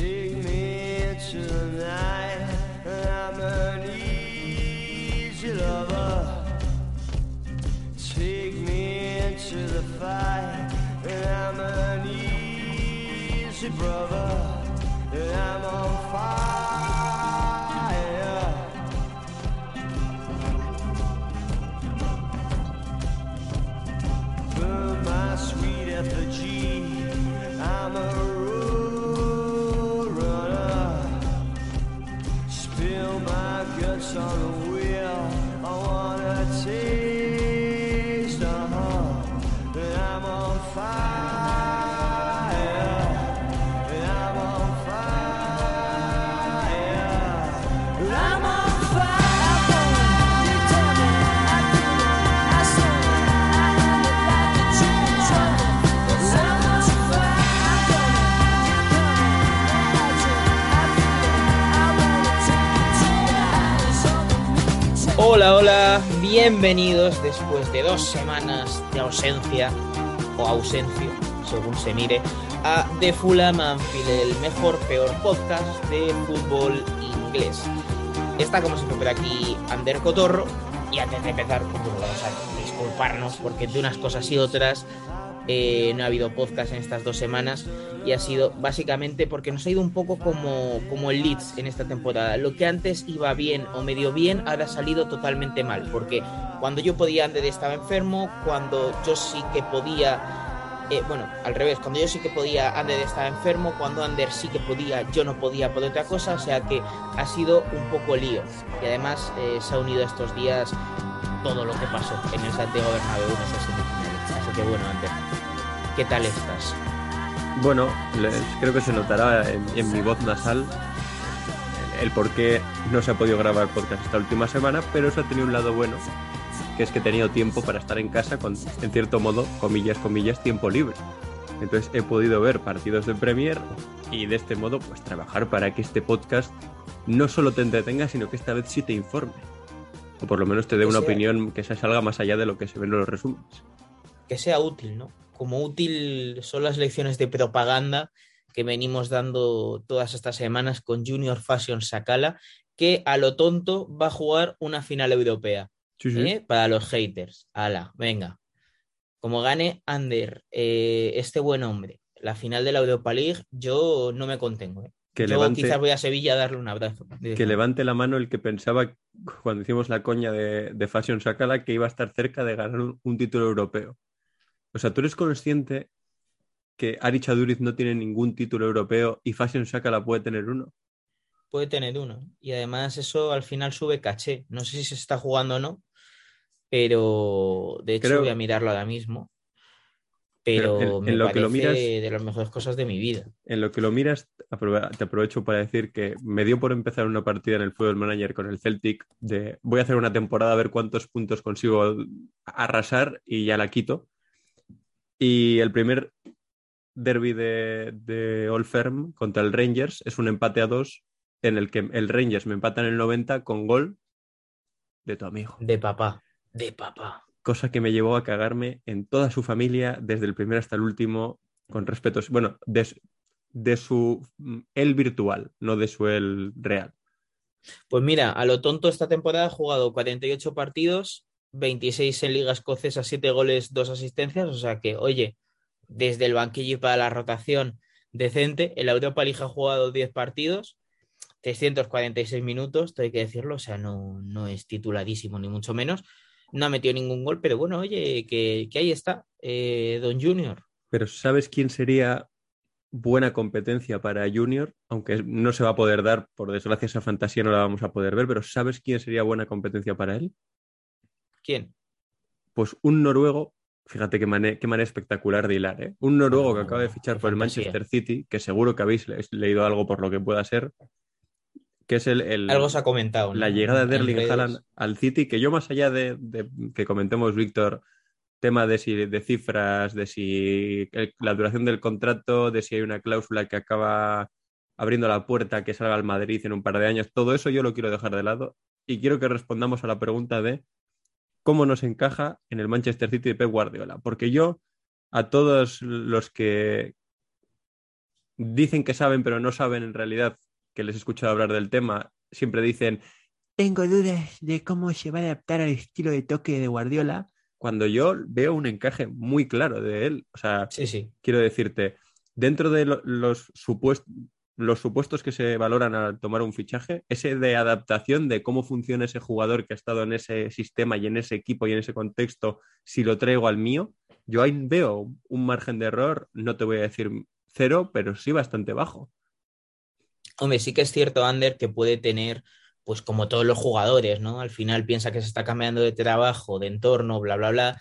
Take me tonight. I'm an easy lover. Take me into the fight. And I'm an easy brother. And I'm on fire. Burn my sweet effigy. I'm a Hola, hola, bienvenidos después de dos semanas de ausencia o ausencia, según se mire, a The Fulham Anfield, el mejor, peor podcast de fútbol inglés. Está como siempre por aquí Ander Cotorro y antes de empezar, pues vamos a disculparnos porque de unas cosas y otras eh, no ha habido podcast en estas dos semanas y ha sido básicamente porque nos ha ido un poco como, como el Leeds en esta temporada. Lo que antes iba bien o medio bien, ahora ha salido totalmente mal. Porque cuando yo podía, Ander estaba enfermo. Cuando yo sí que podía. eh, bueno, al revés, cuando yo sí que podía, Ander estaba enfermo. Cuando Ander sí que podía, yo no podía por otra cosa. O sea que ha sido un poco lío. Y además eh, se ha unido estos días todo lo que pasó en el Santiago Bernabéu. Así que bueno, Ander, ¿qué tal estás? Bueno, creo que se notará en, en mi voz nasal el, por qué no se ha podido grabar podcast esta última semana, pero eso ha tenido un lado bueno, que es que he tenido tiempo para estar en casa con, en cierto modo, comillas, comillas, tiempo libre. Entonces he podido ver partidos de Premier y de este modo pues trabajar para que este podcast no solo te entretenga, sino que esta vez sí te informe. O por lo menos te dé una sea- opinión que se salga más allá de lo que se ve en los resúmenes. que sea útil, ¿no? Como útil son las lecciones de propaganda que venimos dando todas estas semanas con Junior Fashion Sakala, que a lo tonto va a jugar una final europea. Sí, sí. ¿eh? Para los haters. Ala, venga. Como gane Ander, eh, este buen hombre, la final de la Europa League, yo no me contengo. ¿eh? Que yo levante- quizás voy a Sevilla a darle un abrazo. Que levante la mano el que pensaba cuando hicimos la coña de, de Fashion Sakala que iba a estar cerca de ganar un, un título europeo. O sea, ¿tú eres consciente que Ari Chaduriz no tiene ningún título europeo y Fashion Sakala puede tener uno? Puede tener uno. Y además eso al final sube caché. No sé si se está jugando o no, pero de hecho Creo- voy a mirarlo ahora mismo. Pero Pero, en- me en lo que lo parece miras- de las mejores cosas de mi vida. En lo que lo miras, te aprovecho para decir que me dio por empezar una partida en el Football Manager con el Celtic de voy a hacer una temporada a ver cuántos puntos consigo arrasar y ya la quito. Y el primer derby de, de Old Firm contra el Rangers es un empate a dos en el que el Rangers me empata en el 90 con gol de tu amigo. De papá. De papá. Cosa que me llevó a cagarme en toda su familia, desde el primero hasta el último, con respeto. Bueno, de, su- de su mm, él virtual, no de su él real. Pues mira, a lo tonto esta temporada ha jugado 48 partidos, 26 en Liga Escocesa, 7 goles, 2 asistencias. O sea que, oye, desde el banquillo y para la rotación decente. En la Europa ha jugado 10 partidos, 346 minutos, hay que decirlo. O sea, no, no es tituladísimo, ni mucho menos. No ha metido ningún gol, pero bueno, oye, que, que ahí está, eh, Don Junior. Pero ¿sabes quién sería buena competencia para Junior? Aunque no se va a poder dar, por desgracia esa fantasía no la vamos a poder ver, pero ¿sabes quién sería buena competencia para él? ¿Quién? Pues un noruego, fíjate qué manera, qué manera espectacular de hilar, ¿eh? Un noruego que Oh, acaba de fichar por el. Manchester City, que seguro que habéis le- leído algo por lo que pueda ser, que es el, el- Algo se ha comentado. la llegada de Erling. Haaland al City, que yo más allá de, de que comentemos, Víctor, tema de, si, de cifras, de si el- la duración del contrato, de si hay una cláusula que acaba abriendo la puerta que salga al Madrid en un par de años, todo eso yo lo quiero dejar de lado y quiero que respondamos a la pregunta de cómo nos encaja en el Manchester City de Pep Guardiola, porque yo a todos los que dicen que saben pero no saben en realidad que les he escuchado hablar del tema, siempre dicen tengo dudas de cómo se va a adaptar al estilo de toque de Guardiola, cuando yo veo un encaje muy claro de él. O sea, Sí, sí. quiero decirte, dentro de lo- los, supuest- los supuestos que se valoran al tomar un fichaje, ese de adaptación de cómo funciona ese jugador que ha estado en ese sistema y en ese equipo y en ese contexto, si lo traigo al mío, yo ahí veo un margen de error, no te voy a decir cero, pero sí bastante bajo. Hombre, sí que es cierto, Ander, que puede tener, pues como todos los jugadores, ¿no? Al final piensa que se está cambiando de trabajo, de entorno, bla, bla, bla.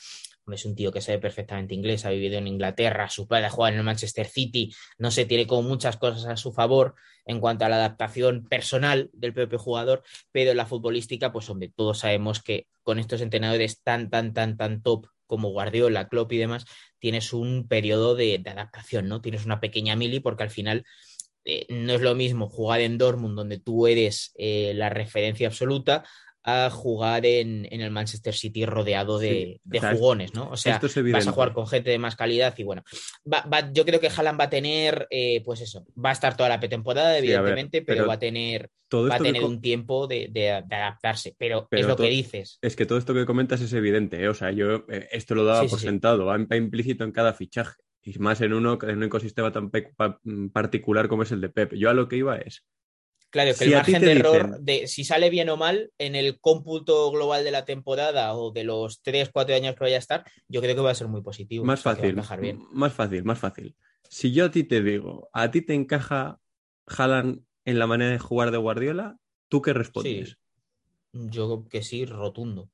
Es un tío que sabe perfectamente inglés, ha vivido en Inglaterra, su padre ha en el Manchester City, no sé, tiene como muchas cosas a su favor en cuanto a la adaptación personal del propio jugador, pero en la futbolística, pues hombre, todos sabemos que con estos entrenadores tan, tan, tan, tan top como Guardiola, Klopp y demás, tienes un periodo de, de adaptación, ¿no? Tienes una pequeña mili porque al final eh, no es lo mismo jugar en Dortmund, donde tú eres eh, la referencia absoluta, a jugar en, en el Manchester City rodeado de, Sí, jugones, ¿no? O sea, esto es vas a jugar con gente de más calidad y bueno, va- va- yo creo que Haaland va a tener, eh, pues eso, va a estar toda la pretemporada, Sí, a ver, evidentemente, pero, pero va a tener, Todo va a que tener un tiempo de, de- de adaptarse, pero, Pero es lo todo- que dices. Es que todo esto que comentas es evidente, ¿eh? O sea, yo eh, esto lo daba Sí, por sentado, va, implícito en cada fichaje. Y más en uno, en un ecosistema tan mm, particular como es el de Pep. Yo a lo que iba es, Claro, que Si el margen de error dicen- de si sale bien o mal en el cómputo global de la temporada o de los 3, 4 años que vaya a estar, yo creo que va a ser muy positivo. más fácil, bien. más fácil, más fácil. Si yo a ti te digo, ¿a ti te encaja Haaland en la manera de jugar de Guardiola? ¿Tú qué respondes? Sí. Yo que sí, rotundo.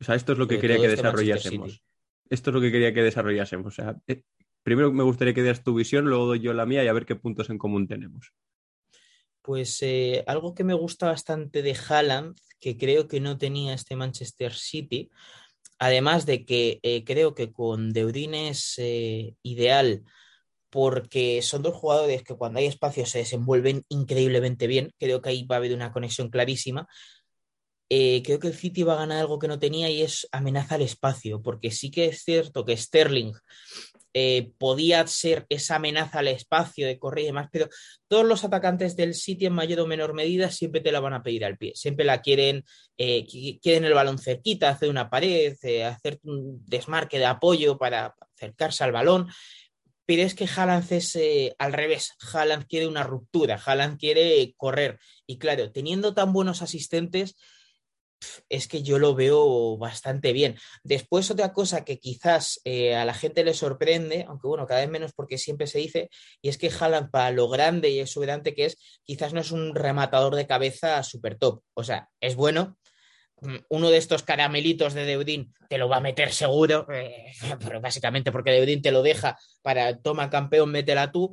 O sea, esto es lo que Sobre quería que este desarrollásemos. Esto es lo que quería que desarrollásemos. O sea, eh, primero me gustaría que dieras tu visión, luego doy yo la mía y a ver qué puntos en común tenemos. Pues eh, algo que me gusta bastante de Haaland, que creo que no tenía este Manchester City, además de que eh, creo que con Deudín es eh, ideal porque son dos jugadores que cuando hay espacio se desenvuelven increíblemente bien. Creo que ahí va a haber una conexión clarísima. Creo que el City va a ganar algo que no tenía y es amenaza al espacio, porque sí que es cierto que Sterling eh, podía ser esa amenaza al espacio de correr y demás, pero todos los atacantes del City en mayor o menor medida siempre te la van a pedir al pie, siempre la quieren, eh, qui- quieren el balón cerquita, hacer una pared, eh, hacer un desmarque de apoyo para acercarse al balón, pero es que Haaland es al revés, Haaland quiere una ruptura, Haaland quiere correr. Y claro, teniendo tan buenos asistentes, es que yo lo veo bastante bien. Después otra cosa que quizás eh, a la gente le sorprende, aunque bueno, cada vez menos porque siempre se dice, y es que Haaland para lo grande y exuberante que es, quizás no es un rematador de cabeza super top. O sea, es bueno. Mm, Uno de estos caramelitos de Deudín te lo va a meter seguro, eh, pero básicamente porque Deudín te lo deja para toma campeón, métela tú.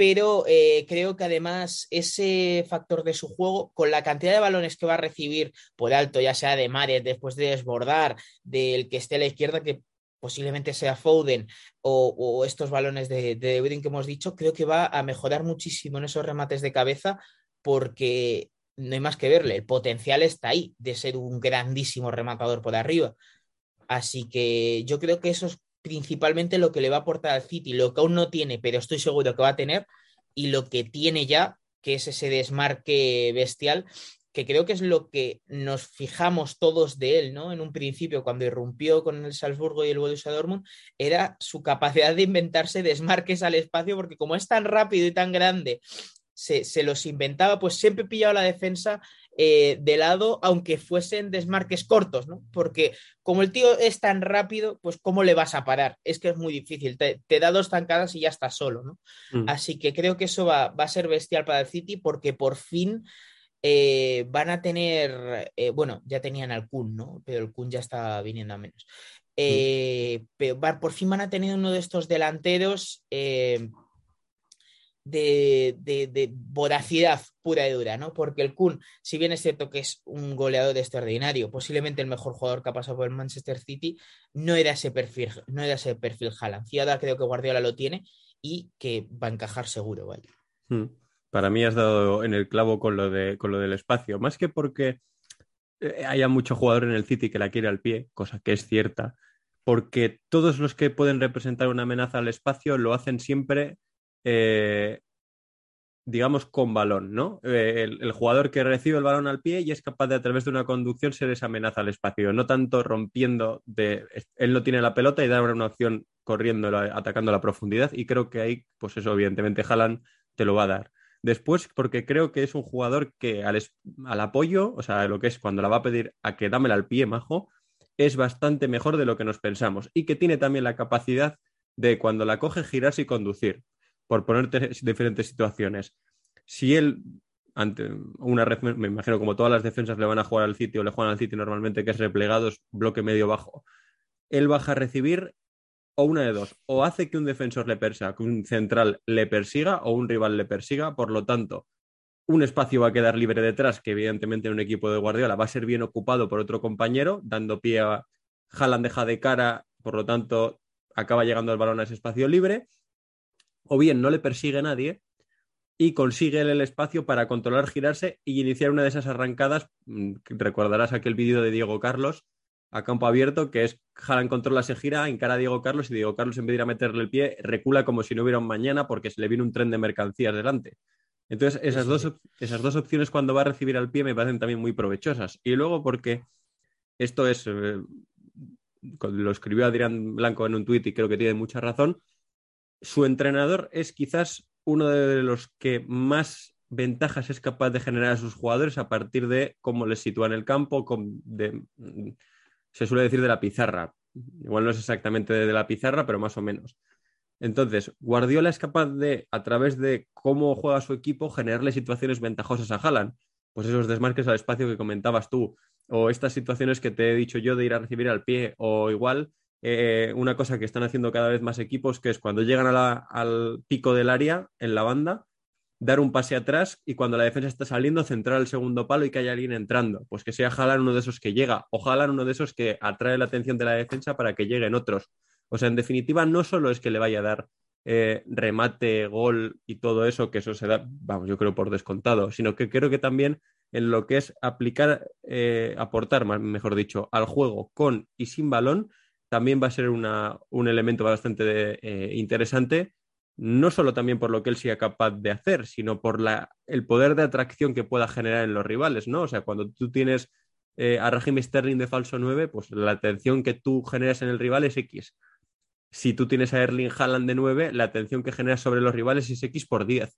Pero eh, creo que además ese factor de su juego, con la cantidad de balones que va a recibir por alto, ya sea de Mares después de desbordar, del que esté a la izquierda, que posiblemente sea Foden, o, estos balones de, de que hemos dicho, creo que va a mejorar muchísimo en esos remates de cabeza porque no hay más que verle, el potencial está ahí de ser un grandísimo rematador por arriba. Así que yo creo que eso es principalmente lo que le va a aportar al City, lo que aún no tiene, pero estoy seguro que va a tener, y lo que tiene ya, que es ese desmarque bestial, que creo que es lo que nos fijamos todos de él, ¿no? En un principio, cuando irrumpió con el Salzburgo y el Borussia Dortmund, era su capacidad de inventarse desmarques al espacio, porque como es tan rápido y tan grande, se, se los inventaba, pues siempre pillaba la defensa eh, de lado, aunque fuesen desmarques cortos, ¿no? Porque como el tío es tan rápido, pues ¿cómo le vas a parar? Es que es muy difícil, te, te da dos tancadas y ya está solo, ¿no? Mm. Así que creo que eso va, va, a ser bestial para el City porque por fin eh, van a tener, eh, bueno, ya tenían al Kun, ¿no? Pero el Kun ya está viniendo a menos. Eh, pero por fin van a tener uno de estos delanteros eh, de, de- voracidad pura y dura, ¿no? Porque el Kun, si bien es cierto que es un goleador extraordinario, posiblemente el mejor jugador que ha pasado por el Manchester City, no era ese perfil, no era ese perfil Haaland. Y ahora creo que Guardiola lo tiene y que va a encajar seguro, vaya. Mm. Para mí has dado en el clavo con lo, de, con lo del espacio, más que porque eh, haya mucho jugador en el City que la quiere al pie, cosa que es cierta, porque todos los que pueden representar una amenaza al espacio lo hacen siempre, eh, digamos, con balón, ¿no? Eh, el, jugador que recibe el balón al pie y es capaz de a través de una conducción ser esa amenaza al espacio, no tanto rompiendo de, él no tiene la pelota y dar una opción corriendo, atacando la profundidad y creo que ahí, pues eso, evidentemente Haaland te lo va a dar. Después, porque creo que es un jugador que al, al apoyo, o sea, lo que es cuando la va a pedir a que dámela al pie, majo, es bastante mejor de lo que nos pensamos y que tiene también la capacidad de cuando la coge girarse y conducir, por ponerte diferentes situaciones. Si él, ante una red, me imagino como todas las defensas le van a jugar al sitio, le juegan al sitio normalmente que es replegados, bloque medio bajo, él baja a recibir o una de dos, o hace que un defensor le persiga, que un central le persiga o un rival le persiga, por lo tanto, un espacio va a quedar libre detrás, que evidentemente en un equipo de Guardiola va a ser bien ocupado por otro compañero, dando pie a Haaland deja de cara, por lo tanto, acaba llegando el balón a ese espacio libre, o bien no le persigue nadie y consigue el espacio para controlar, girarse y iniciar una de esas arrancadas. mm, Recordarás aquel vídeo de Diego Carlos a campo abierto, que es Haaland controla, se gira, encara a Diego Carlos y Diego Carlos en vez de ir a meterle el pie, recula como si no hubiera un mañana porque se le viene un tren de mercancías delante. Entonces, esas, dos, esas dos opciones cuando va a recibir al pie me parecen también muy provechosas. Y luego porque esto es, eh, lo escribió Adrián Blanco en un tuit y creo que tiene mucha razón, su entrenador es quizás uno de los que más ventajas es capaz de generar a sus jugadores a partir de cómo les sitúa en el campo, de- se suele decir de la pizarra. Igual no es exactamente de la pizarra, pero más o menos. Entonces, Guardiola es capaz de, a través de cómo juega su equipo, generarle situaciones ventajosas a Haaland. Pues esos desmarques al espacio que comentabas tú, o estas situaciones que te he dicho yo de ir a recibir al pie, o igual eh, una cosa que están haciendo cada vez más equipos, que es cuando llegan al pico del área en la banda, dar un pase atrás y cuando la defensa está saliendo, centrar el segundo palo y que haya alguien entrando. Pues que sea Haaland uno de esos que llega, o Haaland uno de esos que atrae la atención de la defensa para que lleguen otros. O sea, en definitiva, no solo es que le vaya a dar eh, remate, gol y todo eso, que eso se da, vamos, yo creo por descontado, sino que creo que también en lo que es aplicar, eh, aportar, mejor dicho, al juego con y sin balón, también va a ser un elemento bastante eh, interesante, no solo también por lo que él sea capaz de hacer, sino por la, el poder de atracción que pueda generar en los rivales, ¿no? O sea, cuando tú tienes eh, a Raheem Sterling de falso 9, pues la atención que tú generas en el rival es X. Si tú tienes a Erling Haaland de 9, la atención que generas sobre los rivales es X por 10.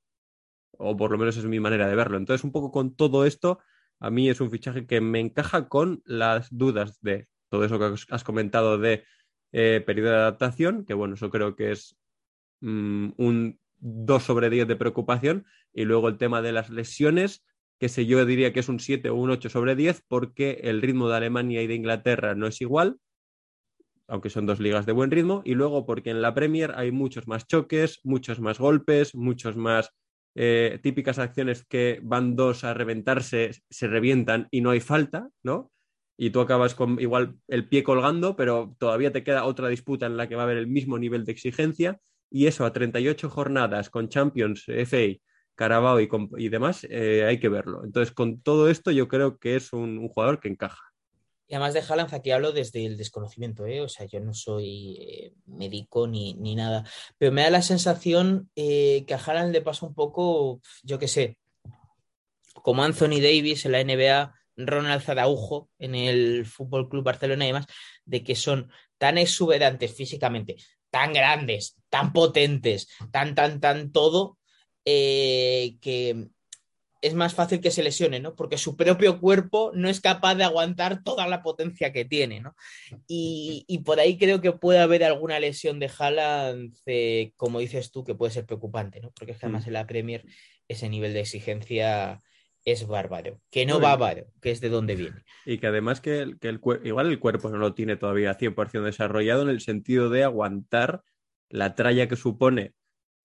O por lo menos es mi manera de verlo. Entonces, un poco con todo esto, a mí es un fichaje que me encaja con las dudas de todo eso que has comentado de eh, periodo de adaptación, que bueno, eso creo que es mm, un 2 sobre 10 de preocupación, y luego el tema de las lesiones, que sé yo diría que es un 7 o un 8 sobre 10, porque el ritmo de Alemania y de Inglaterra no es igual, aunque son dos ligas de buen ritmo, y luego porque en la Premier hay muchos más choques, muchos más golpes, muchos más eh, típicas acciones que van dos a reventarse, se revientan y no hay falta, ¿no? Y tú acabas con igual el pie colgando, pero todavía te queda otra disputa en la que va a haber el mismo nivel de exigencia, y eso a 38 jornadas con Champions, FA, Carabao y, con, y demás, eh, hay que verlo. Entonces, con todo esto, yo creo que es un, jugador que encaja. Y además de Haaland, aquí hablo desde el desconocimiento, ¿eh? o sea, yo no soy eh, médico ni, ni, nada, pero me da la sensación eh, que a Haaland le pasa un poco, yo qué sé, como Anthony Davis en la NBA, Ronald Zaraujo en el Fútbol Club Barcelona y demás, de que son tan exuberantes físicamente, tan grandes, tan potentes, tan, tan, tan todo, eh, que es más fácil que se lesione, ¿no? Porque su propio cuerpo no es capaz de aguantar toda la potencia que tiene, ¿no? Y, y por ahí creo que puede haber alguna lesión de Haaland, eh, como dices tú, que puede ser preocupante, ¿no? Porque es que además en la Premier ese nivel de exigencia es bárbaro. Que no Uy. bávaro, que es de donde viene. Y que además que, el, que el igual el cuerpo no lo tiene todavía 100% desarrollado en el sentido de aguantar la tralla que supone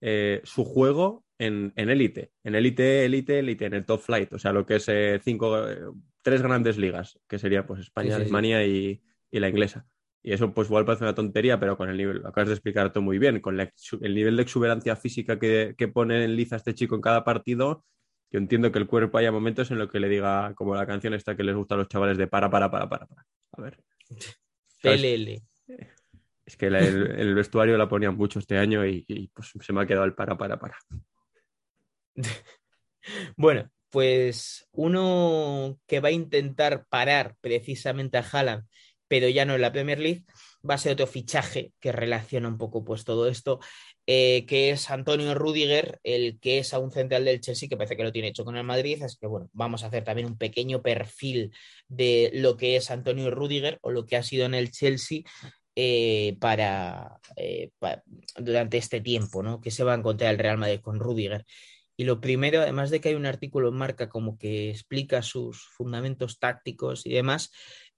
eh, su juego en en élite. En élite, élite, élite, en el top flight. O sea, lo que es eh, cinco, eh, tres grandes ligas, que sería pues España, Sí, sí, sí. Alemania y, y la inglesa. Y eso pues igual parece una tontería, pero con el nivel, lo acabas de explicar tú muy bien, con la el nivel de exuberancia física que, que pone en liza este chico en cada partido, yo entiendo que el cuerpo haya momentos en los que le diga, como la canción esta que les gusta a los chavales de para, para, para, para, para. A ver. PLL. Es que la- el, el vestuario la ponían mucho este año y, y, pues se me ha quedado el para, para, para. Bueno, pues uno que va a intentar parar precisamente a Haaland, pero ya no en la Premier League, va a ser otro fichaje que relaciona un poco pues todo esto, eh, que es Antonio Rudiger, el que es a un central del Chelsea, que parece que lo tiene hecho con el Madrid, así que bueno, vamos a hacer también un pequeño perfil de lo que es Antonio Rudiger o lo que ha sido en el Chelsea. eh, para, eh, pa- durante este tiempo, ¿no? Que se va a encontrar el Real Madrid con Rudiger. Y lo primero, además de que hay un artículo en marca como que explica sus fundamentos tácticos y demás,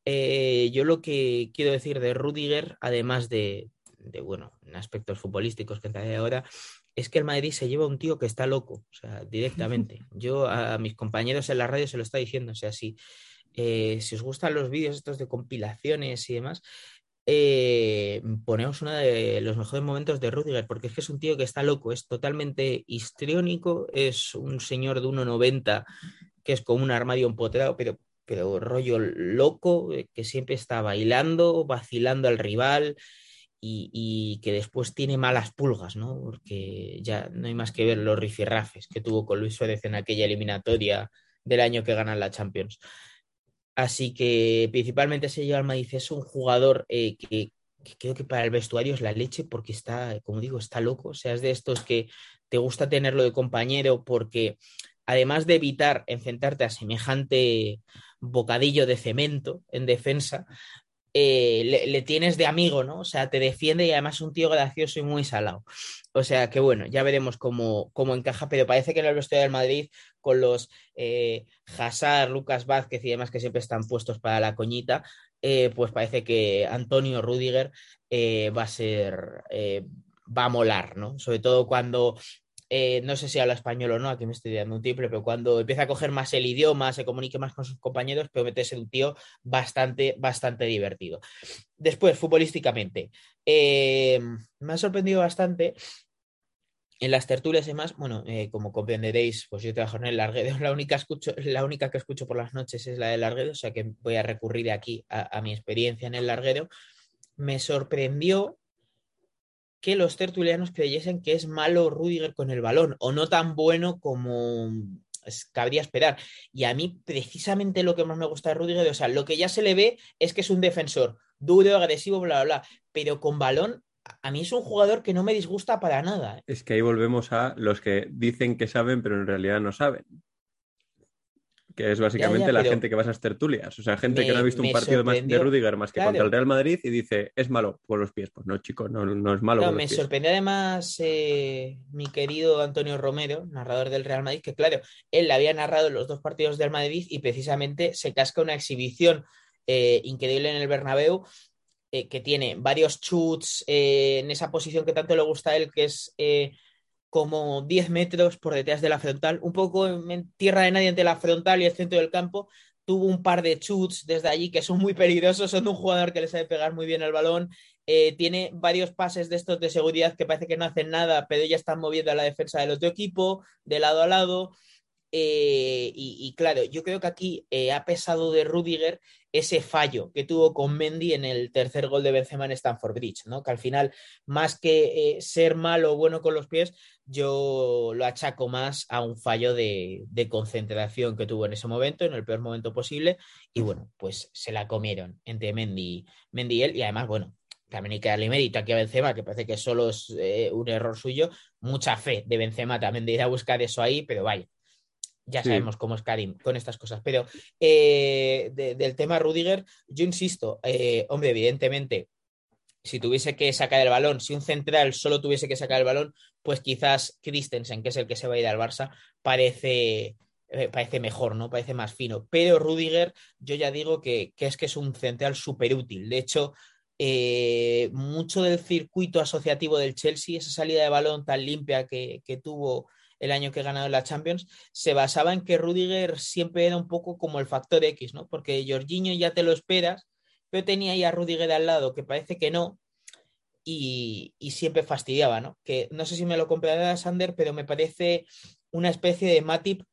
yo lo que quiero decir de Rudiger, además de, de, bueno, en aspectos futbolísticos que entraré ahora, es que el Madrid se lleva a un tío que está loco, o sea, directamente. Yo a, a mis compañeros en la radio se lo está diciendo, o sea, si, eh, si os gustan los vídeos estos de compilaciones y demás, eh, ponemos uno de los mejores momentos de Rudiger, porque es que es un tío que está loco, es totalmente histriónico, es un señor de 1,90 que es como un armario empotrado, pero, pero rollo loco, eh, que siempre está bailando, vacilando al rival y, que después tiene malas pulgas, ¿no? Porque ya no hay más que ver los rifirrafes que tuvo con Luis Suárez en aquella eliminatoria del año que ganan la Champions. Así que principalmente se lleva al Madrid. Es un jugador eh, que, que creo que para el vestuario es la leche porque está, como digo, está loco. O sea, es de estos que te gusta tenerlo de compañero porque además de evitar enfrentarte a semejante bocadillo de cemento en defensa, eh, le, tienes de amigo, ¿no? O sea, te defiende y además es un tío gracioso y muy salado. O sea que bueno, ya veremos cómo, cómo encaja, pero parece que en el vestuario del Madrid, con los eh, Hazard, Lucas Vázquez y demás que siempre están puestos para la coñita, eh, pues parece que Antonio Rudiger eh, va a ser, va a molar, ¿no? Sobre todo cuando eh, no sé si habla español o no, aquí me estoy dando un triple, pero cuando empieza a coger más el idioma, se comunique más con sus compañeros, pero mete ser un tío bastante, bastante divertido. Después, futbolísticamente, eh, me ha sorprendido bastante en las tertulias y demás, bueno, eh, como comprenderéis, pues yo trabajo en el Larguedo, la única, la única que escucho por las noches es la del Larguedo, o sea que voy a recurrir aquí a, a mi experiencia en el Larguedo. Me sorprendió que los tertulianos creyesen que es malo Rudiger con el balón o no tan bueno como cabría esperar. Y a mí precisamente lo que más me gusta de Rudiger, o sea, lo que ya se le ve es que es un defensor duro, agresivo, bla, bla, bla, pero con balón a mí es un jugador que no me disgusta para nada. ¿eh? Es que ahí volvemos a los que dicen que saben, pero en realidad no saben. Que es básicamente Ya, ya, la pero gente que va a esas tertulias. O sea, gente me- que no ha visto un partido más de. Rudiger más que Claro. contra el Real Madrid y dice, es malo por los pies. Pues no, chico, no, no es malo No, por me los pies. sorprendió además eh, mi querido Antonio Romero, narrador del Real Madrid, que claro, él le había narrado los dos partidos del Madrid y precisamente se casca una exhibición eh, increíble en el Bernabéu eh, que tiene varios chuts eh, en esa posición que tanto le gusta a él, que es eh, como 10 metros por detrás de la frontal, un poco en, tierra de nadie entre la frontal y el centro del campo. Tuvo un par de chuts desde allí que son muy peligrosos, son un jugador que le sabe pegar muy bien el balón. Eh, tiene varios pases de estos de seguridad que parece que no hacen nada, pero ya están moviendo a la defensa del otro equipo, de lado a lado. Eh, y, claro, yo creo que aquí eh, ha pesado de Rudiger ese fallo que tuvo con Mendy en el tercer gol de Benzema en Stamford Bridge, ¿no? Que al final, más que eh, ser malo o bueno con los pies, yo lo achaco más a un fallo de, concentración que tuvo en ese momento, en el peor momento posible, y bueno, pues se la comieron entre Mendy, Mendy y él, y además, bueno, también hay que darle mérito aquí a Benzema, que parece que solo es un error suyo, mucha fe de Benzema también de ir a buscar eso ahí, pero vaya, ya Sí. sabemos cómo es Karim con estas cosas. Pero eh, de- del tema Rudiger, yo insisto, eh, hombre, evidentemente, si tuviese que sacar el balón, si un central solo tuviese que sacar el balón, pues quizás Christensen, que es el que se va a ir al Barça, parece, eh, parece mejor, ¿no? Parece más fino. Pero Rudiger, yo ya digo que, que es que es un central súper útil. De hecho, mucho del circuito asociativo del Chelsea, esa salida de balón tan limpia que, que tuvo el año que ganado la Champions, se basaba en que Rudiger siempre era un poco como el factor X, ¿no? Porque Jorginho ya te lo esperas, pero tenía ahí a Rudiger al lado, que parece que no, y, y siempre fastidiaba, ¿no? Que no sé si me lo comprará Sander, pero me parece una especie de Matip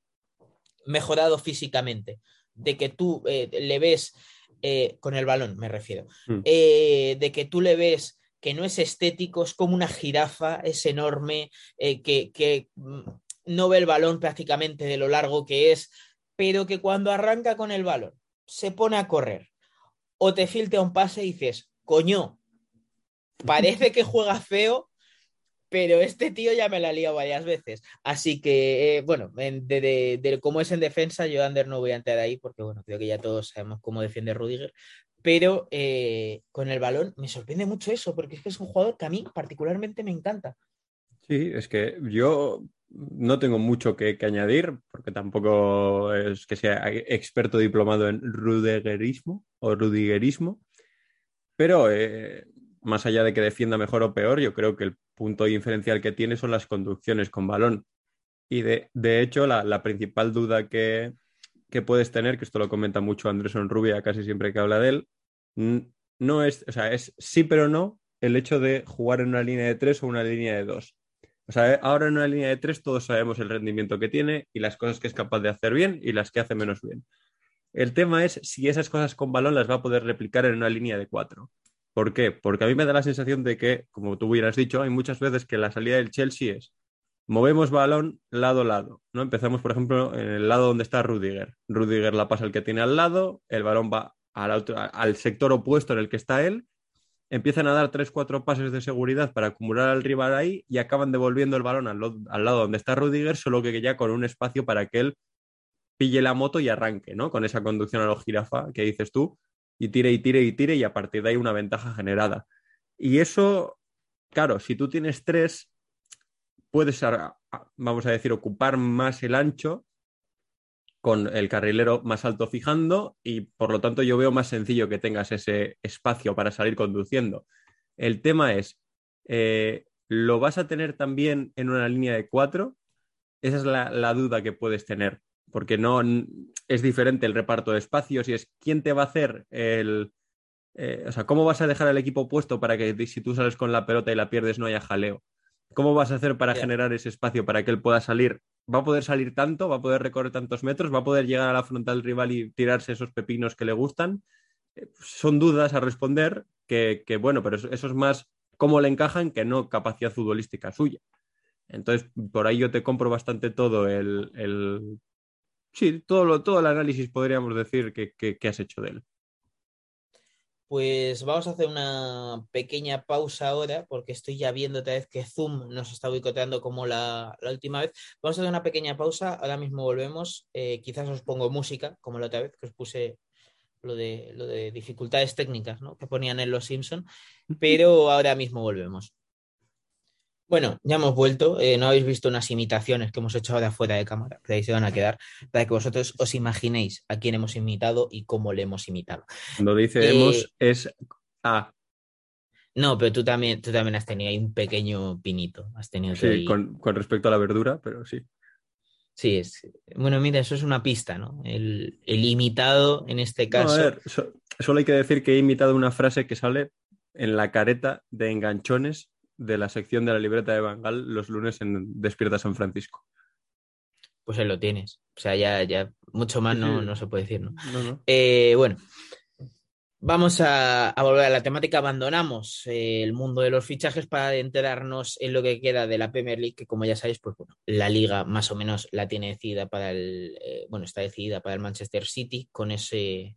mejorado físicamente, de que tú eh, le ves eh, con el balón, me refiero, Mm. eh, de que tú le ves que no es estético, es como una jirafa, es enorme, eh, que, que, mm, no ve el balón prácticamente de lo largo que es, pero que cuando arranca con el balón se pone a correr o te filtra un pase y dices, coño, parece que juega feo, pero este tío ya me la ha liado varias veces. Así que, eh, bueno, en- de, de- de cómo es en defensa, yo, Ander, no voy a entrar ahí porque, bueno, creo que ya todos sabemos cómo defiende Rudiger. Pero eh, con el balón me sorprende mucho eso, porque es que es un jugador que a mí particularmente me encanta. Sí, es que yo no tengo mucho que, añadir, porque tampoco es que sea experto diplomado en rudigerismo o rudigerismo, pero eh, más allá de que defienda mejor o peor, yo creo que el punto diferencial que tiene son las conducciones con balón. Y de, de hecho, la principal duda que, que puedes tener, que esto lo comenta mucho Anderson Rubia casi siempre que habla de él, no es, o sea, es sí pero no el hecho de jugar en una línea de tres o una línea de dos. O sea, ahora en una línea de tres todos sabemos el rendimiento que tiene y las cosas que es capaz de hacer bien y las que hace menos bien. El tema es si esas cosas con balón las va a poder replicar en una línea de cuatro. ¿Por qué? Porque a mí me da la sensación de que, como tú hubieras dicho, hay muchas veces que la salida del Chelsea es movemos balón lado a lado. ¿no? Empezamos, por ejemplo, en el lado donde está Rudiger. Rudiger la pasa al que tiene al lado, el balón va al, otro- al sector opuesto en el que está él, empiezan a dar tres, cuatro pases de seguridad para acumular al rival ahí y acaban devolviendo el balón al, al lado donde está Rudiger, solo que ya con un espacio para que él pille la moto y arranque, ¿no? Con esa conducción a los jirafa que dices tú, y tire y tire y tire y a partir de ahí una ventaja generada. Y eso, claro, si tú tienes tres, puedes, vamos a decir, ocupar más el ancho con el carrilero más alto fijando y por lo tanto yo veo más sencillo que tengas ese espacio para salir conduciendo. El tema es, eh, ¿lo vas a tener también en una línea de cuatro? Esa es la, duda que puedes tener, porque no es diferente el reparto de espacios y es quién te va a hacer el... eh, o sea, ¿cómo vas a dejar al equipo puesto para que si tú sales con la pelota y la pierdes no haya jaleo? ¿Cómo vas a hacer para generar ese espacio para que él pueda salir? ¿Va a poder salir tanto? ¿Va a poder recorrer tantos metros? ¿Va a poder llegar a la frontal rival y tirarse esos pepinos que le gustan? Eh, Son dudas a responder que, que, bueno, pero eso, eso es más cómo le encajan que no capacidad futbolística suya. Entonces, por ahí yo te compro bastante todo el, el- sí, todo, lo, todo el análisis podríamos decir que, que- que has hecho de él. Pues vamos a hacer una pequeña pausa ahora, porque estoy ya viendo otra vez que Zoom nos está boicoteando como la, la última vez. Vamos a hacer una pequeña pausa, ahora mismo volvemos. Eh, quizás os pongo música, como la otra vez que os puse lo de, lo de dificultades técnicas ¿no? que ponían en Los Simpson, pero ahora mismo volvemos. Bueno, ya hemos vuelto. eh, no habéis visto unas imitaciones que hemos hecho ahora fuera de cámara, que ahí se van a quedar, para que vosotros os imaginéis a quién hemos imitado y cómo le hemos imitado. Cuando dice Eh, hemos, es a. No, pero tú también, tú también has tenido ahí un pequeño pinito. Has tenido Sí, ahí- con, con respecto a la verdura, pero sí. Sí, es. Bueno, mira, eso es una pista, ¿no? El, el imitado, en este No, caso. a ver, so- solo hay que decir que he imitado una frase que sale en la careta de enganchones de la sección de la libreta de Bangal los lunes en Despierta San Francisco. Pues ahí lo tienes. O sea, ya, ya, mucho más no, no se puede decir, ¿no? No, no. Eh, bueno, vamos a, a volver a la temática. Abandonamos eh, el mundo de los fichajes para enterarnos en lo que queda de la Premier League, que como ya sabéis, pues bueno, la liga más o menos la tiene decidida para el, eh, bueno, está decidida para el Manchester City con ese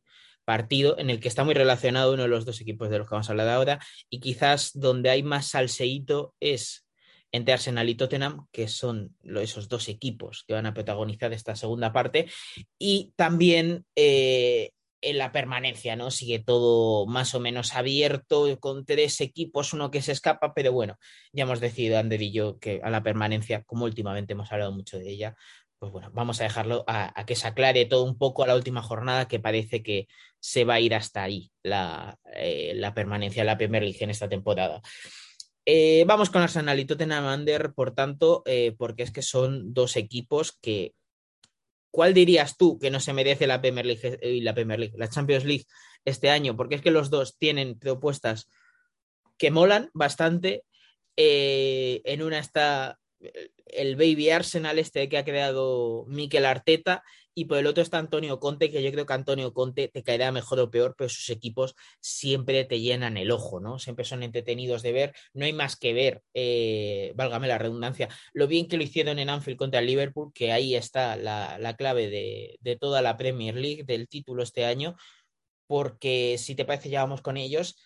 partido en el que está muy relacionado uno de los dos equipos de los que vamos a hablar ahora y quizás donde hay más salseíto es entre Arsenal y Tottenham, que son esos dos equipos que van a protagonizar esta segunda parte, y también eh, en la permanencia, ¿no? Sigue todo más o menos abierto con tres equipos, uno que se escapa, pero bueno, ya hemos decidido, Ander y yo, que a la permanencia, como últimamente hemos hablado mucho de ella, pues bueno, vamos a dejarlo a, que se aclare todo un poco a la última jornada, que parece que se va a ir hasta ahí la, eh, permanencia de la Premier League en esta temporada. Eh, vamos con Arsenal y Tottenham Under, por tanto, eh, porque es que son dos equipos que. ¿Cuál dirías tú que no se merece la Premier League y la Premier League, la Champions League este año? Porque es que los dos tienen propuestas que molan bastante. en una está el baby Arsenal este que ha creado Mikel Arteta y por el otro está Antonio Conte, que yo creo que Antonio Conte te caerá mejor o peor, pero sus equipos siempre te llenan el ojo, ¿no? Siempre son entretenidos de ver, no hay más que ver, eh, válgame la redundancia, lo bien que lo hicieron en Anfield contra el Liverpool, que ahí está la, la clave de, de, toda la Premier League, del título este año, porque si te parece ya vamos con ellos.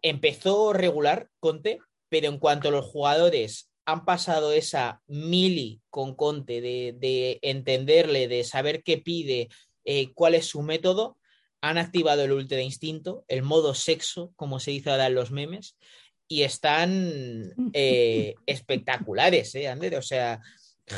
Empezó regular Conte, pero en cuanto a los jugadores han pasado esa mili con Conte de, de entenderle, de saber qué pide, eh, cuál es su método, han activado el ultra instinto, el modo sexo, como se dice ahora en los memes, y están eh, espectaculares, ¿eh, Ander? O sea,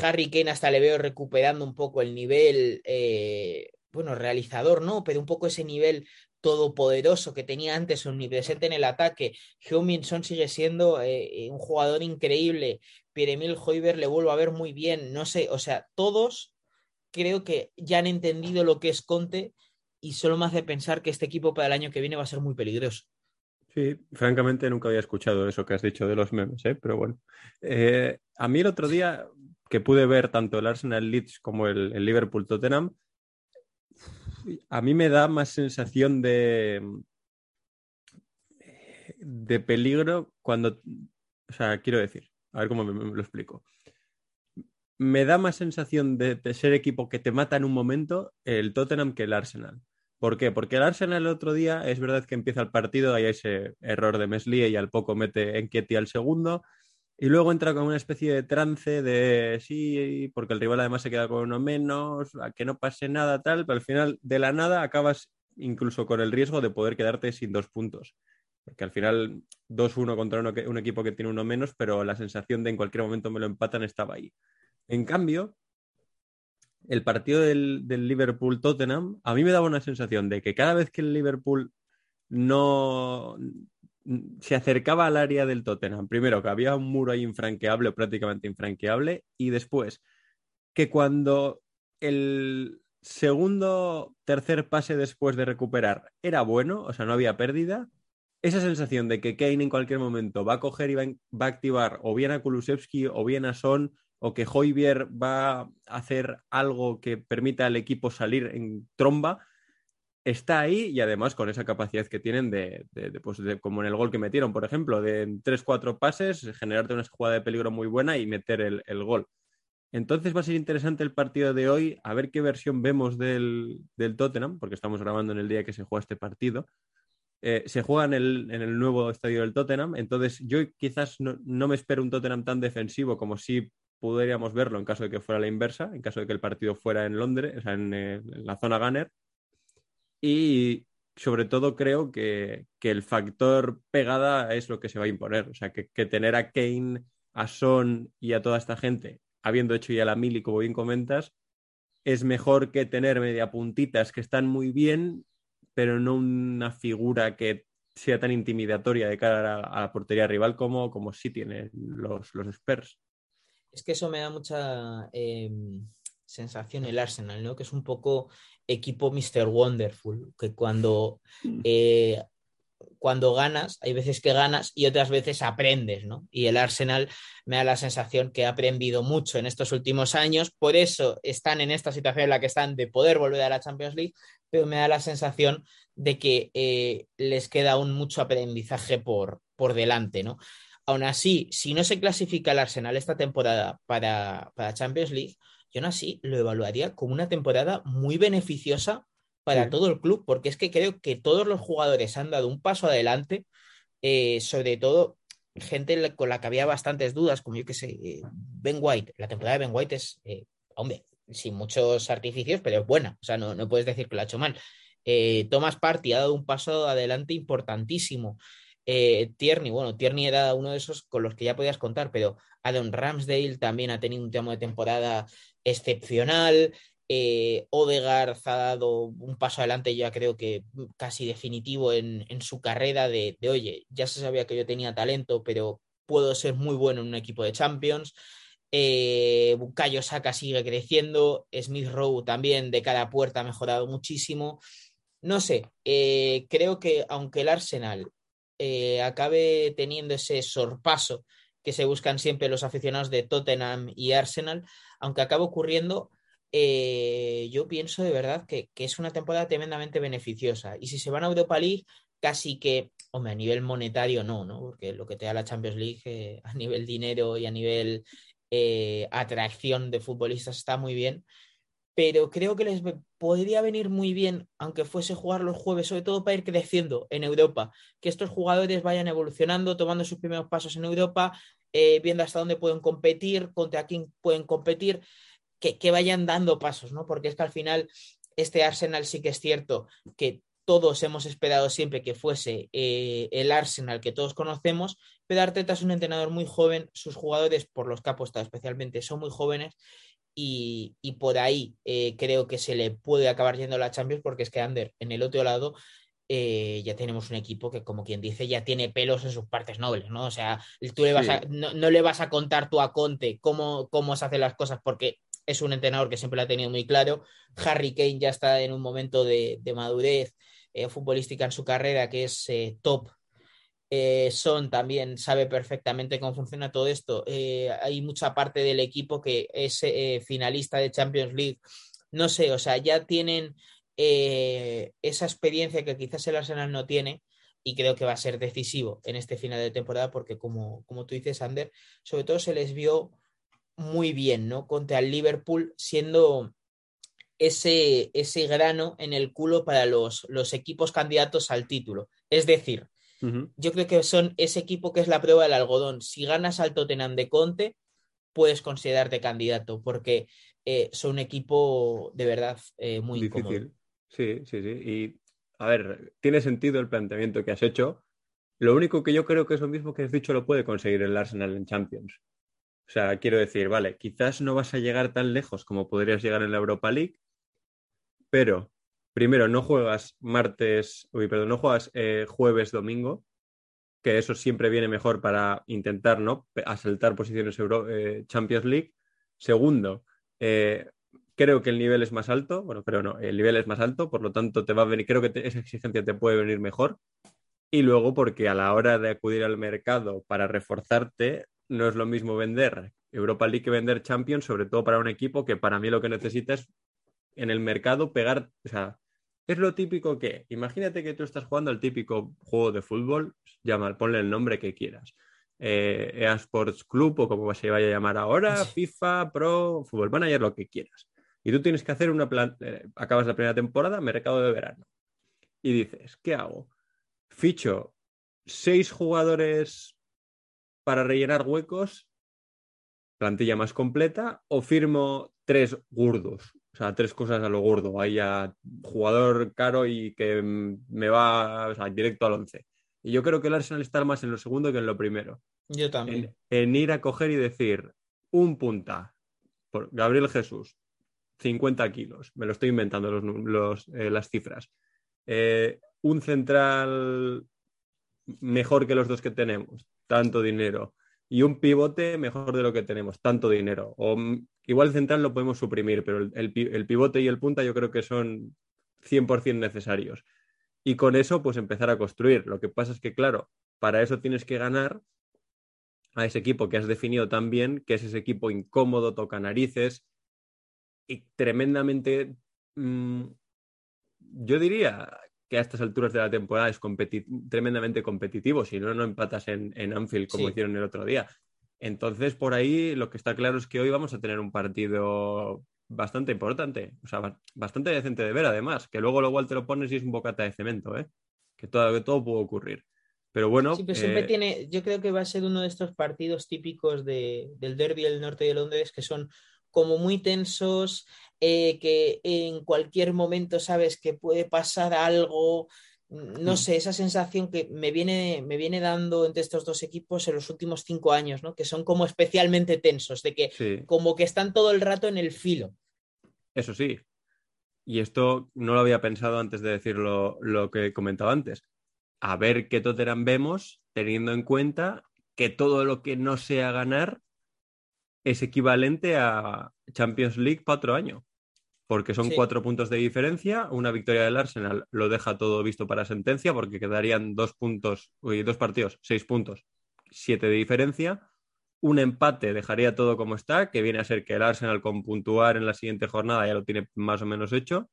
Harry Kane hasta le veo recuperando un poco el nivel, eh, bueno, realizador, ¿no? Pero un poco ese nivel todopoderoso que tenía antes omnipresente en el ataque. Son sigue siendo eh, un jugador increíble. Pierre-Emile Hoiber le vuelvo a ver muy bien. No sé, o sea, todos creo que ya han entendido lo que es Conte y solo me hace pensar que este equipo para el año que viene va a ser muy peligroso. Sí, francamente nunca había escuchado eso que has dicho de los memes, ¿eh? pero bueno. Eh, a mí el otro día que pude ver tanto el Arsenal Leeds como el Liverpool Tottenham, a mí me da más sensación de, de peligro cuando, o sea, quiero decir, a ver cómo me, lo explico. Me da más sensación de, de, ser equipo que te mata en un momento el Tottenham que el Arsenal. ¿Por qué? Porque el Arsenal el otro día es verdad que empieza el partido, hay ese error de Meslier y al poco mete Enqueti al segundo. Y luego entra con una especie de trance de sí, porque el rival además se queda con uno menos, a que no pase nada, tal, pero al final de la nada acabas incluso con el riesgo de poder quedarte sin dos puntos. Porque al final 2-1 contra uno un equipo que tiene uno menos, pero la sensación de en cualquier momento me lo empatan estaba ahí. En cambio, el partido del, del Liverpool-Tottenham, a mí me daba una sensación de que cada vez que el Liverpool no, se acercaba al área del Tottenham. Primero, que había un muro ahí infranqueable, prácticamente infranqueable, y después, que cuando el segundo, tercer pase después de recuperar era bueno, o sea, no había pérdida, esa sensación de que Kane en cualquier momento va a coger y va, va a activar o bien a Kulusevski o bien a Son, o que Hoybier va a hacer algo que permita al equipo salir en tromba, está ahí y además con esa capacidad que tienen de, de, pues como en el gol que metieron, por ejemplo, de 3-4 pases, generarte una jugada de peligro muy buena y meter el, el, gol. Entonces va a ser interesante el partido de hoy, a ver qué versión vemos del, del Tottenham, porque estamos grabando en el día que se juega este partido. Eh, se juega en el, en el, nuevo estadio del Tottenham, entonces yo quizás no, no, me espero un Tottenham tan defensivo como si podríamos verlo en caso de que fuera la inversa, en caso de que el partido fuera en Londres, o sea, en, eh, en la zona Gunner y sobre todo creo que, que, el factor pegada es lo que se va a imponer. O sea, que, que, tener a Kane, a Son y a toda esta gente, habiendo hecho ya la mili, como bien comentas, es mejor que tener media puntitas que están muy bien, pero no una figura que sea tan intimidatoria de cara a, la portería rival como, como sí tienen los, los Spurs. Es que eso me da mucha eh, sensación el Arsenal, ¿no? Que es un poco equipo Mr. Wonderful, que cuando, eh, cuando ganas, hay veces que ganas y otras veces aprendes, ¿no? Y el Arsenal me da la sensación que ha aprendido mucho en estos últimos años, por eso están en esta situación en la que están de poder volver a la Champions League, pero me da la sensación de que eh, les queda aún mucho aprendizaje por, por delante, ¿no? Aún así, si no se clasifica el Arsenal esta temporada para, para Champions League, yo aún así lo evaluaría como una temporada muy beneficiosa para sí. todo el club, porque es que creo que todos los jugadores han dado un paso adelante, eh, sobre todo gente con la que había bastantes dudas, como yo que sé, eh, Ben White. La temporada de Ben White es, eh, hombre, sin muchos artificios, pero es buena, o sea, no, no puedes decir que lo ha hecho mal. Thomas Party ha dado un paso adelante importantísimo. eh, Tierney, bueno, Tierney era uno de esos con los que ya podías contar, pero Adam Ramsdale también ha tenido un tramo de temporada excepcional. Eh, Odegaard ha dado un paso adelante, ya creo que casi definitivo en, su carrera de, de, oye, ya se sabía que yo tenía talento, pero puedo ser muy bueno en un equipo de Champions. Eh, Bukayo Saka sigue creciendo, Smith Rowe también de cada puerta ha mejorado muchísimo. No sé, eh, creo que aunque el Arsenal eh, acabe teniendo ese sorpaso que se buscan siempre los aficionados de Tottenham y Arsenal, aunque acabe ocurriendo, eh, yo pienso de verdad que, es una temporada tremendamente beneficiosa. Y si se van a Europa League, casi que, hombre, a nivel monetario no, ¿no? Porque lo que te da la Champions League eh, a nivel dinero y a nivel eh, atracción de futbolistas está muy bien. Pero creo que les podría venir muy bien, aunque fuese jugar los jueves, sobre todo para ir creciendo en Europa, que estos jugadores vayan evolucionando, tomando sus primeros pasos en Europa, eh, viendo hasta dónde pueden competir, contra quién pueden competir, que, vayan dando pasos, ¿no? Porque es que al final este Arsenal sí que es cierto que todos hemos esperado siempre que fuese eh, el Arsenal que todos conocemos, pero Arteta es un entrenador muy joven, sus jugadores, por los que ha apostado especialmente, son muy jóvenes y, y por ahí eh, creo que se le puede acabar yendo la Champions porque es que Ander, en el otro lado, eh, ya tenemos un equipo que, como quien dice, ya tiene pelos en sus partes nobles, ¿no? O sea, tú le vas sí. a, no, no, le vas a contar tú a Conte cómo, cómo se hacen las cosas porque es un entrenador que siempre lo ha tenido muy claro. Harry Kane ya está en un momento de, de madurez eh, futbolística en su carrera que es eh, top. Son también sabe perfectamente cómo funciona todo esto. Hay mucha parte del equipo que es finalista de Champions League. No sé, o sea, ya tienen esa experiencia que quizás el Arsenal no tiene y creo que va a ser decisivo en este final de temporada porque como, como tú dices, Ander, sobre todo se les vio muy bien, ¿no? Contra el Liverpool siendo ese, ese grano en el culo para los, los equipos candidatos al título. Es decir, uh -huh. yo creo que son ese equipo que es la prueba del algodón. Si ganas al Tottenham de Conte, puedes considerarte candidato, porque eh, son un equipo de verdad eh, muy Difícil. cómodo. Sí, sí, sí. Y a ver, tiene sentido el planteamiento que has hecho. Lo único que yo creo que es lo mismo que has dicho lo puede conseguir el Arsenal en Champions. O sea, quiero decir, vale, quizás no vas a llegar tan lejos como podrías llegar en la Europa League, pero primero no juegas martes, uy, perdón, no juegas eh, jueves, domingo, que eso siempre viene mejor para intentar, ¿no? Asaltar posiciones eh, Champions League. Segundo, eh, creo que el nivel es más alto, bueno, creo no, el nivel es más alto, por lo tanto te va a venir, creo que te, esa exigencia te puede venir mejor. Y luego porque a la hora de acudir al mercado para reforzarte, no es lo mismo vender Europa League que vender Champions, sobre todo para un equipo que para mí lo que necesita es en el mercado pegar, o sea, es lo típico que, imagínate que tú estás jugando al típico juego de fútbol, llama, ponle el nombre que quieras. Eh, EA Sports Club o como se vaya a llamar ahora, FIFA, Pro, Fútbol Manager, lo que quieras. Y tú tienes que hacer una plan, eh, acabas la primera temporada, mercado de verano. Y dices, ¿qué hago? Ficho seis jugadores para rellenar huecos, plantilla más completa, o firmo tres gordos, o sea, tres cosas a lo gordo, ahí a jugador caro y que me va o sea, directo al once. Y yo creo que el Arsenal está más en lo segundo que en lo primero. Yo también. En, en ir a coger y decir, un punta, por Gabriel Jesús, 50 kilos, me lo estoy inventando los, eh, las cifras. Eh, un central mejor que los dos que tenemos, tanto dinero. Y un pivote mejor de lo que tenemos, tanto dinero. O igual el central lo podemos suprimir, pero el, el, el pivote y el punta yo creo que son 100% necesarios. Y con eso, pues empezar a construir. Lo que pasa es que, claro, para eso tienes que ganar a ese equipo que has definido tan bien, que es ese equipo incómodo, toca narices y tremendamente, mmm, yo diría que a estas alturas de la temporada es competi tremendamente competitivo, si no, no empatas en, en Anfield como sí. hicieron el otro día. Entonces, por ahí lo que está claro es que hoy vamos a tener un partido bastante importante, o sea, bastante decente de ver, además, que luego lo igual te lo pones y es un bocata de cemento, ¿eh? que, todo, que todo puede ocurrir. Pero bueno. Sí, pero siempre eh... tiene. Yo creo que va a ser uno de estos partidos típicos de, del derby del norte de Londres que son como muy tensos, eh, que en cualquier momento sabes que puede pasar algo, no Mm. sé, esa sensación que me viene, me viene dando entre estos dos equipos en los últimos cinco años, ¿no? Que son como especialmente tensos, de que Sí, como que están todo el rato en el filo. eso sí. Y esto no lo había pensado antes de decir lo, lo que he comentado antes. A ver qué Tottenham vemos, teniendo en cuenta que todo lo que no sea ganar es equivalente a Champions League para otro año. Porque son Sí. cuatro puntos de diferencia. Una victoria del Arsenal lo deja todo visto para sentencia, porque quedarían dos puntos, uy, dos partidos, seis puntos, siete de diferencia. Un empate dejaría todo como está, que viene a ser que el Arsenal con puntuar en la siguiente jornada ya lo tiene más o menos hecho.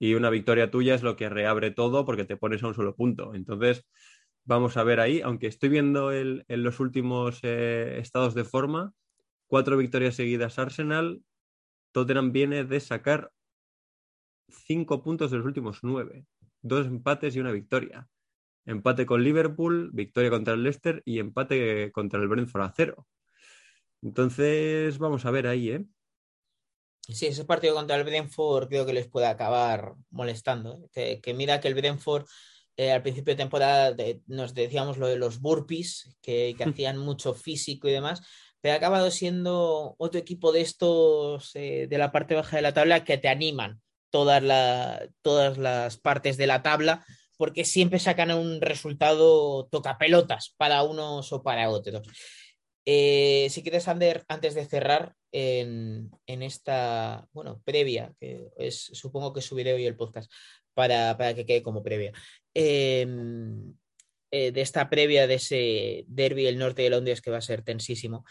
Y una victoria tuya es lo que reabre todo porque te pones a un solo punto. Entonces, vamos a ver ahí, aunque estoy viendo el- en los últimos eh, estados de forma, cuatro victorias seguidas Arsenal, Tottenham viene de sacar cinco puntos de los últimos nueve, dos empates y una victoria. Empate con Liverpool, victoria contra el Leicester y empate contra el Brentford a cero. Entonces, vamos a ver ahí, ¿eh? Sí, ese partido contra el Brentford creo que les puede acabar molestando. ¿eh? Que, que mira que el Brentford eh, al principio de temporada de- nos decíamos lo de los burpees, que, que hacían mucho físico y demás, pero ha acabado siendo otro equipo de estos eh, de la parte baja de la tabla que te animan todas, todas las partes de la tabla, porque siempre sacan un resultado tocapelotas para unos o para otros. Eh, si quieres, Ander, antes de cerrar en, en esta, bueno, previa, que es, supongo que subiré hoy el podcast para, para que quede como previa, eh, eh, de esta previa de ese derby del norte de Londres que va a ser tensísimo,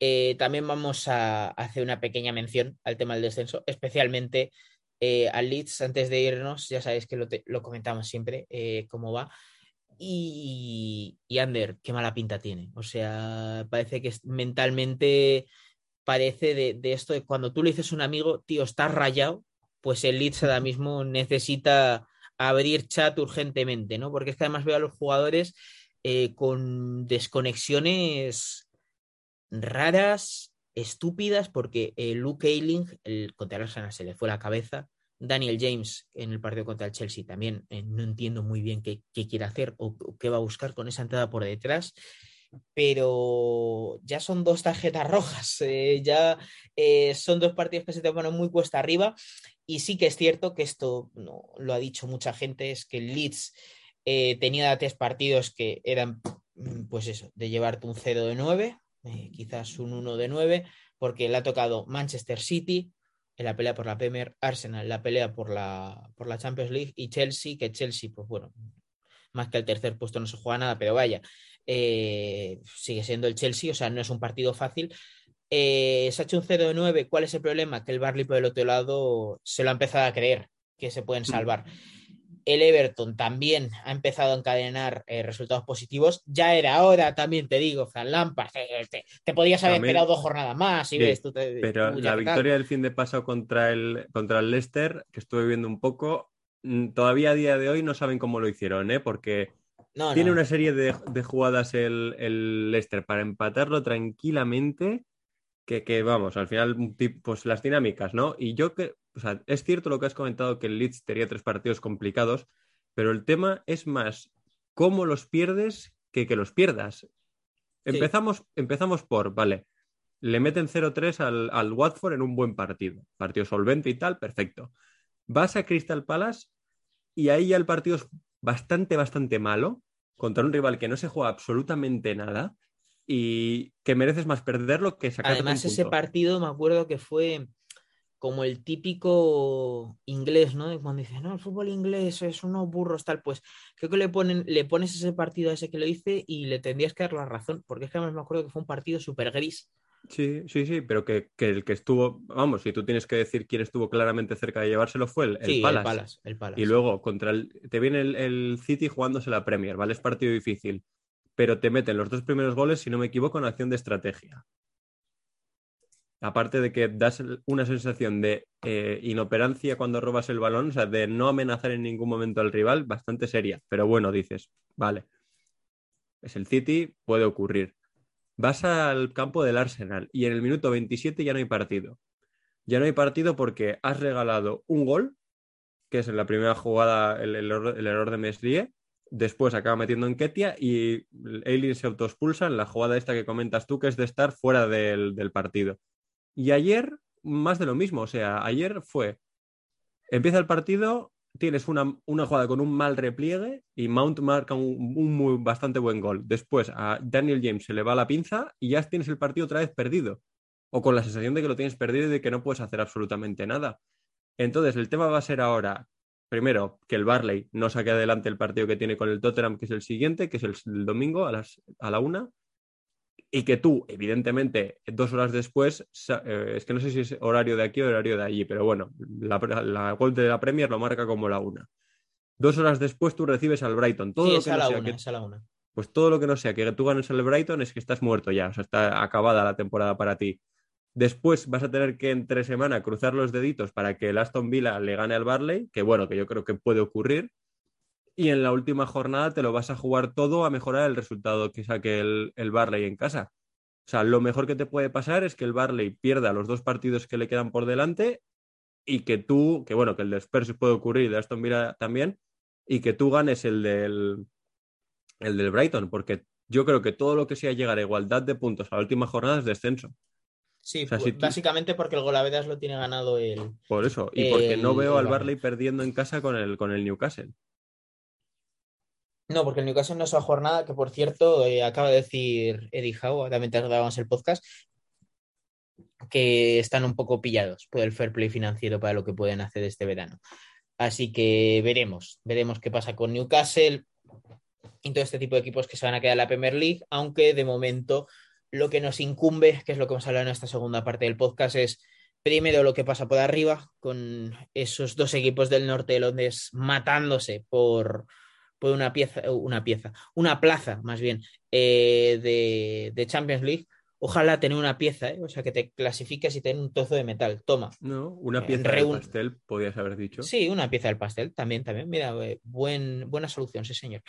eh, también vamos a hacer una pequeña mención al tema del descenso, especialmente eh, al Leeds antes de irnos, ya sabéis que lo, comentamos siempre, cómo va. Y, y Ander, qué mala pinta tiene. O sea, parece que mentalmente parece de, de esto de cuando tú le dices a un amigo, tío, estás rayado, pues el Leeds ahora mismo necesita abrir chat urgentemente, ¿no? Porque es que además veo a los jugadores eh, con desconexiones raras, estúpidas, porque eh, Luke Ayling, contra el Arsenal se le fue la cabeza. Daniel James en el partido contra el Chelsea también eh, no entiendo muy bien qué, quiere hacer o, o qué va a buscar con esa entrada por detrás pero ya son dos tarjetas rojas, ya son dos partidos que se te ponen muy cuesta arriba y sí que es cierto que esto no, lo ha dicho mucha gente, es que el Leeds eh, tenía tres partidos que eran mm, pues eso, de llevarte un 0 de 9, eh, quizás un 1 de 9, porque le ha tocado Manchester City en la pelea por la Premier, Arsenal en la pelea por la, por la Champions League y Chelsea, que Chelsea, pues bueno, más que el tercer puesto no se juega nada, pero vaya, eh, sigue siendo el Chelsea, o sea, no es un partido fácil. Eh, se ha hecho un 0 de 9. ¿Cuál es el problema? Que el Barley por el otro lado se lo ha empezado a creer que se pueden salvar. El Everton también ha empezado a encadenar eh, resultados positivos. Ya era hora, también te digo, Fran Lampard. te, te podías haber También- esperado dos jornadas más. Y Sí, ves, tú te- Pero la victoria del fin de pasado contra el, contra el Leicester, que estuve viendo un poco, mm, todavía a día de hoy no saben cómo lo hicieron, ¿eh? Porque No, tiene no. una serie de, de jugadas el, el Leicester para empatarlo tranquilamente, que, que, vamos, al final, pues las dinámicas, ¿no? Y yo que, o sea, es cierto lo que has comentado, que el Leeds tenía tres partidos complicados, pero el tema es más cómo los pierdes que que los pierdas. Empezamos, empezamos por, vale, le meten 0-3 al, al Watford en un buen partido, partido solvente y tal, perfecto. Vas a Crystal Palace y ahí ya el partido es bastante, bastante malo contra un rival que no se juega absolutamente nada y que mereces más perderlo que sacar Además, ese punto. partido me acuerdo que fue como el típico inglés, ¿no? Cuando dice, no, el fútbol inglés es unos burros, tal, pues creo que le ponen, le pones ese partido a ese que lo dice y le tendrías que dar la razón, porque es que además me acuerdo que fue un partido súper gris. Sí, sí, sí, pero que, que el que estuvo, vamos, si tú tienes que decir quién estuvo claramente cerca de llevárselo fue el, el sí, Palace. el Palace, el Palace. Y luego contra el, te viene el, el City jugándose la Premier, ¿vale? Es partido difícil, pero te meten los dos primeros goles, si no me equivoco, en acción de estrategia. Aparte de que das una sensación de eh, inoperancia cuando robas el balón, o sea, de no amenazar en ningún momento al rival, bastante seria. Pero bueno, dices, vale, es el City, puede ocurrir. Vas al campo del Arsenal y en el minuto 27 ya no hay partido. Ya no hay partido porque has regalado un gol que es en la primera jugada el, el error, el error de Meslier. Después acaba metiendo en Ketia y Eileen se autoexpulsa en la jugada esta que comentas tú, que es de estar fuera del, del partido. Y ayer, más de lo mismo. O sea, ayer fue. Empieza el partido, tienes una, una jugada con un mal repliegue y Mount marca un, un muy, bastante buen gol. Después a Daniel James se le va la pinza y ya tienes el partido otra vez perdido. O con la sensación de que lo tienes perdido y de que no puedes hacer absolutamente nada. Entonces, el tema va a ser ahora, primero, que el Barley no saque adelante el partido que tiene con el Tottenham, que es el siguiente, que es el, el domingo a, las, a la una. Y que tú, evidentemente, dos horas después, eh, es que no sé si es horario de aquí o horario de allí, pero bueno, la, la de la Premier lo marca como la una. Dos horas después tú recibes al Brighton. Todo sí, lo es que no la sea una, que- es a la una. pues todo lo que no sea que tú ganes el Brighton es que estás muerto ya, o sea, está acabada la temporada para ti. Después vas a tener que entre semana cruzar los deditos para que el Aston Villa le gane al Barley, que bueno, que yo creo que puede ocurrir. Y en la última jornada te lo vas a jugar todo a mejorar el resultado que saque el, el Barley en casa. O sea, lo mejor que te puede pasar es que el Barley pierda los dos partidos que le quedan por delante y que tú, que bueno, que el de Spurs puede ocurrir de Aston Villa también, y que tú ganes el del, el del Brighton, porque yo creo que todo lo que sea llegar a igualdad de puntos a la última jornada es descenso. Sí, O sea, pu- si tú- básicamente porque el Golavedas lo tiene ganado el. Por eso. Y porque no veo al Barley perdiendo en casa con el, con el Newcastle. No, porque el Newcastle no es a jornada, que por cierto, eh, acaba de decir Eddie Howe, también te grabamos el podcast, que están un poco pillados por el fair play financiero para lo que pueden hacer este verano. Así que veremos, veremos qué pasa con Newcastle y todo este tipo de equipos que se van a quedar en la Premier League, aunque de momento lo que nos incumbe, que es lo que vamos a hablar en esta segunda parte del podcast, es primero lo que pasa por arriba, con esos dos equipos del norte de Londres matándose por, por una pieza, una pieza, una plaza más bien eh, de, de Champions League. Ojalá tener una pieza, ¿eh? o sea, que te clasifiques y tener un trozo de metal. Toma. No, una En pieza de reun- pastel, podías haber dicho. Sí, una pieza del pastel, también, también. Mira, eh, buen, buena solución, sí, señor.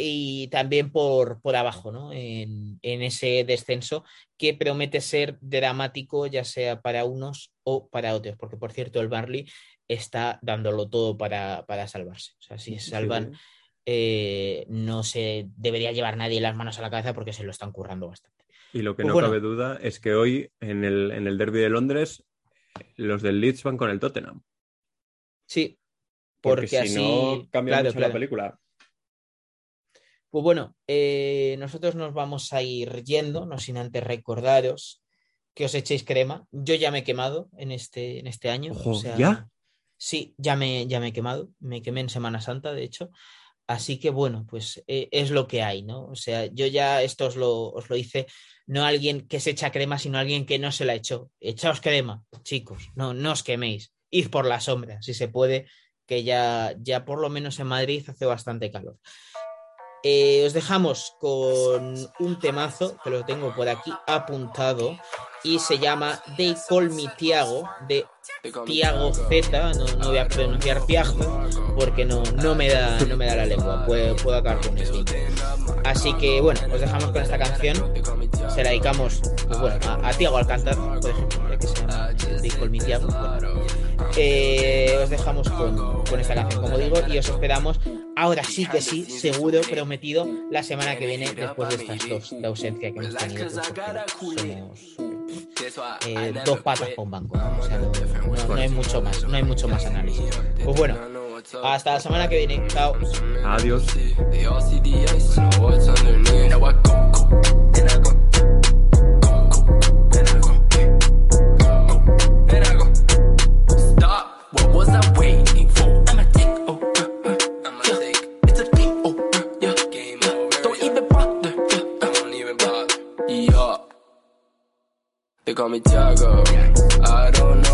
Y también por, por abajo, ¿no? En, en ese descenso que promete ser dramático, ya sea para unos o para otros, porque por cierto, el Barley está dándolo todo para, para salvarse. O sea, si se salvan, Sí. eh, no se debería llevar nadie las manos a la cabeza porque se lo están currando bastante. Y lo que Pues no bueno. cabe duda es que hoy en el, en el derby de Londres los del Leeds van con el Tottenham. Sí, Porque, porque, si así. no cambia claro, mucho claro. la película. Pues bueno, eh, nosotros nos vamos a ir yendo, no sin antes recordaros que os echéis crema. Yo ya me he quemado en este, en este año. Ojo, o sea, ¿ya? Sí, ya me, ya me he quemado. Me quemé en Semana Santa, de hecho. Así que bueno, pues eh, es lo que hay, ¿no? O sea, yo ya esto os lo, os lo hice, no alguien que se echa crema, sino alguien que no se la echó. Echaos crema, chicos, no, no os queméis. Id por la sombra, si se puede, que ya, ya por lo menos en Madrid hace bastante calor. Eh, os dejamos con un temazo que lo tengo por aquí apuntado y se llama They Call Me Tiago de Tiago Z. No, no voy a pronunciar Tiago porque no, no, me da, no me da la lengua. Puedo, puedo acabar con esto. Así que bueno, os dejamos con esta canción. Se la dedicamos pues, bueno, a, a Tiago Alcántar, por ejemplo, que se llama They Call Me Tiago. Bueno, eh, os dejamos con, con esta canción, como digo, y os esperamos ahora sí que sí, seguro, prometido, la semana que viene, después de estas dos de ausencia que hemos tenido. pues, porque somos eh, dos patas un banco, ¿no? O sea, no, no- no hay mucho más, no hay mucho más análisis. Pues bueno, hasta la semana que viene. Chao. Adiós. They call me Tiago. I don't know